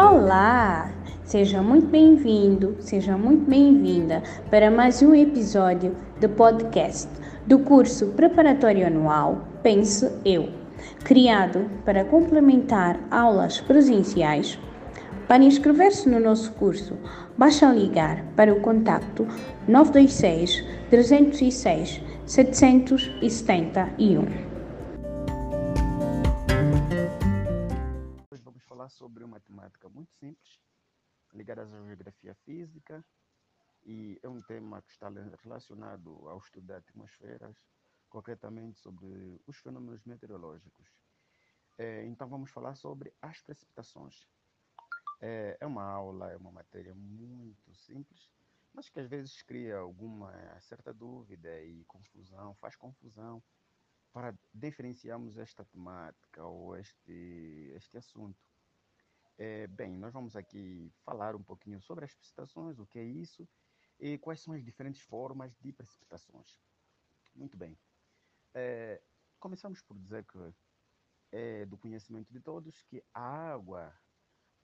Olá! Seja muito bem-vindo, seja muito bem-vinda para mais um episódio do podcast do curso preparatório anual Pense Eu, criado para complementar aulas presenciais. Para inscrever-se no nosso curso, basta ligar para o contacto 926 306 771. Sobre uma temática muito simples, ligada à geografia física, e é um tema que está relacionado ao estudo das atmosferas, concretamente sobre os fenômenos meteorológicos. É, então vamos falar sobre as precipitações. É, é uma aula, é uma matéria muito simples, mas que às vezes cria alguma certa dúvida e confusão, faz confusão para diferenciarmos esta temática ou este, este assunto. É, bem, nós vamos aqui falar um pouquinho sobre as precipitações, o que é isso e quais são as diferentes formas de precipitações. Muito bem. É, começamos por dizer que é do conhecimento de todos que a água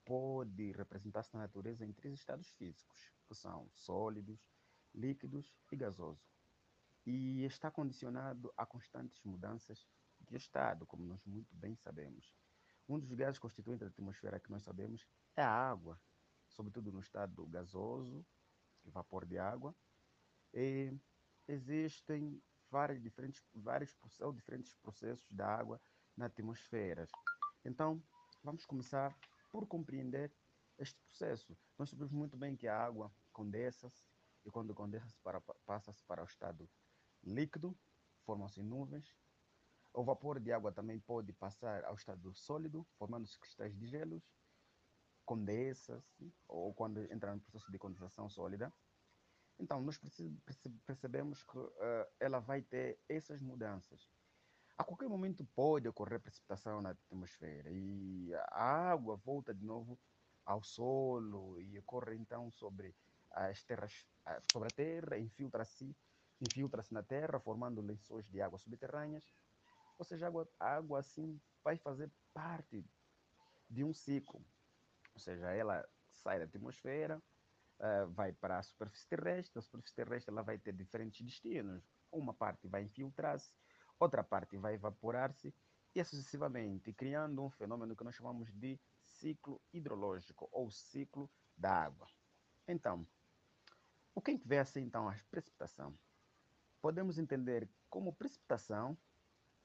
pode representar-se na natureza em três estados físicos, que são sólidos, líquidos e gasoso. E está condicionado a constantes mudanças de estado, como nós muito bem sabemos. Um dos gases constituintes da atmosfera que nós sabemos é a água, sobretudo no estado gasoso, vapor de água. E existem vários diferentes, vários ou diferentes processos da água na atmosfera. Então, vamos começar por compreender este processo. Nós sabemos muito bem que a água condensa-se e quando condensa-se passa-se para o estado líquido, formam-se nuvens, o vapor de água também pode passar ao estado sólido, formando-se cristais de gelos, condensa-se, ou quando entra no processo de condensação sólida. Então, nós percebemos que uh, ela vai ter essas mudanças. A qualquer momento pode ocorrer precipitação na atmosfera e a água volta de novo ao solo e ocorre então sobre as terras, sobre a terra, infiltra-se infiltra-se na terra, formando lençóis de água subterrâneas ou seja, a água, água assim vai fazer parte de um ciclo. Ou seja, ela sai da atmosfera, uh, vai para a superfície terrestre, a superfície terrestre ela vai ter diferentes destinos. Uma parte vai infiltrar-se, outra parte vai evaporar-se e sucessivamente, criando um fenômeno que nós chamamos de ciclo hidrológico ou ciclo da água. Então, o que vê assim então a precipitação? Podemos entender como precipitação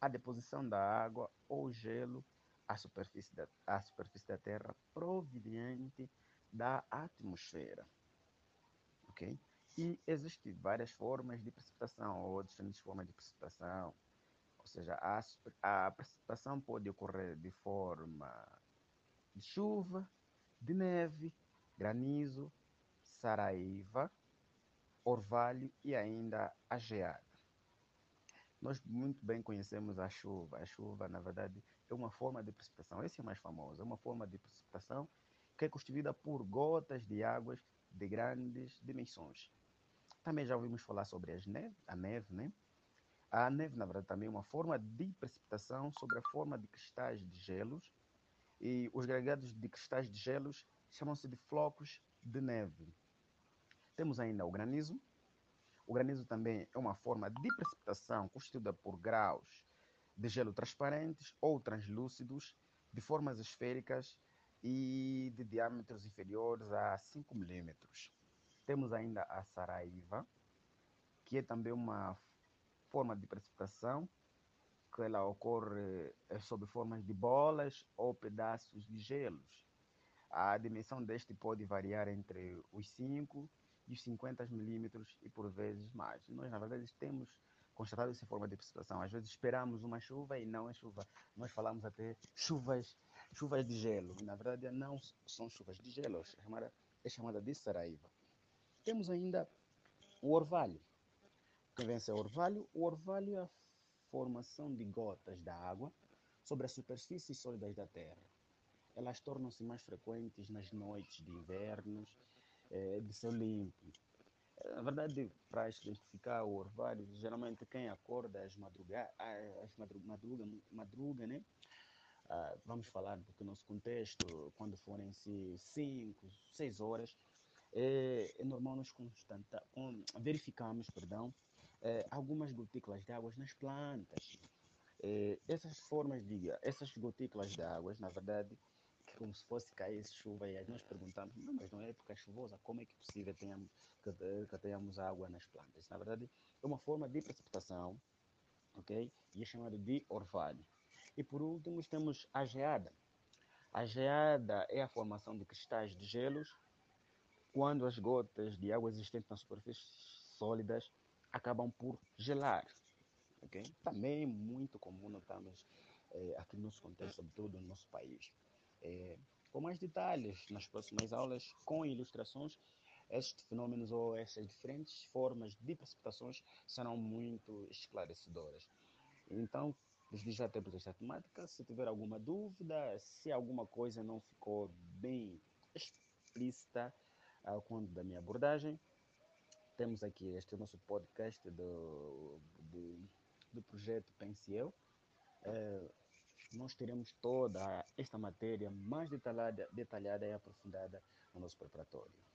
a deposição da água ou gelo à superfície da, à superfície da Terra proveniente da atmosfera. Ok? E existem várias formas de precipitação ou diferentes formas de precipitação. Ou seja, a, a precipitação pode ocorrer de forma de chuva, de neve, granizo, saraiva, orvalho e ainda a geada. Nós muito bem conhecemos a chuva. A chuva, na verdade, é uma forma de precipitação. Esse é mais famoso. É uma forma de precipitação que é constituída por gotas de águas de grandes dimensões. Também já ouvimos falar sobre as neve, a neve, né? A neve, na verdade, também é uma forma de precipitação sobre a forma de cristais de gelos. E os agregados de cristais de gelos chamam-se de flocos de neve. Temos ainda o granizo, o granizo também é uma forma de precipitação constituída por graus de gelo transparentes ou translúcidos, de formas esféricas e de diâmetros inferiores a 5 milímetros. Temos ainda a saraiva, que é também uma forma de precipitação, que ela ocorre eh, sob formas de bolas ou pedaços de gelos. A dimensão deste pode variar entre os 5 de 50 milímetros e por vezes mais. Nós, na verdade, temos constatado essa forma de precipitação. Às vezes esperamos uma chuva e não é chuva. Nós falamos até chuvas, chuvas de gelo. Na verdade, não são chuvas de gelo, é chamada, é chamada de Saraiva. Temos ainda o orvalho. Quem vence é o orvalho? O orvalho é a formação de gotas da água sobre as superfícies sólidas da Terra. Elas tornam-se mais frequentes nas noites de invernos é, de céu limpo. Na verdade, para identificar o orvalho, geralmente quem acorda às madrugadas, madruga, madruga, né? uh, vamos falar do nosso contexto, quando forem 5, 6 horas, é, é normal nós constanta, verificamos perdão, é, algumas gotículas de água nas plantas. É, essas formas de essas gotículas de água, na verdade, como se fosse cair chuva e nós perguntamos, não, mas não é época chuvosa, como é que é possível tenhamos, que, que tenhamos água nas plantas? Na verdade, é uma forma de precipitação, ok? E é chamado de orvalho. E por último, temos a geada. A geada é a formação de cristais de gelos quando as gotas de água existentes nas superfícies sólidas acabam por gelar. Okay? Também é muito comum notamos eh, aqui no nosso contexto, sobretudo no nosso país. Eh, com mais detalhes nas próximas aulas, com ilustrações, estes fenômenos ou essas diferentes formas de precipitações serão muito esclarecedoras. Então, desde já temos esta temática. Se tiver alguma dúvida, se alguma coisa não ficou bem explícita, ao conto da minha abordagem. Temos aqui este nosso podcast do, do, do projeto Pense Eu. É, nós teremos toda esta matéria mais detalhada, detalhada e aprofundada no nosso preparatório.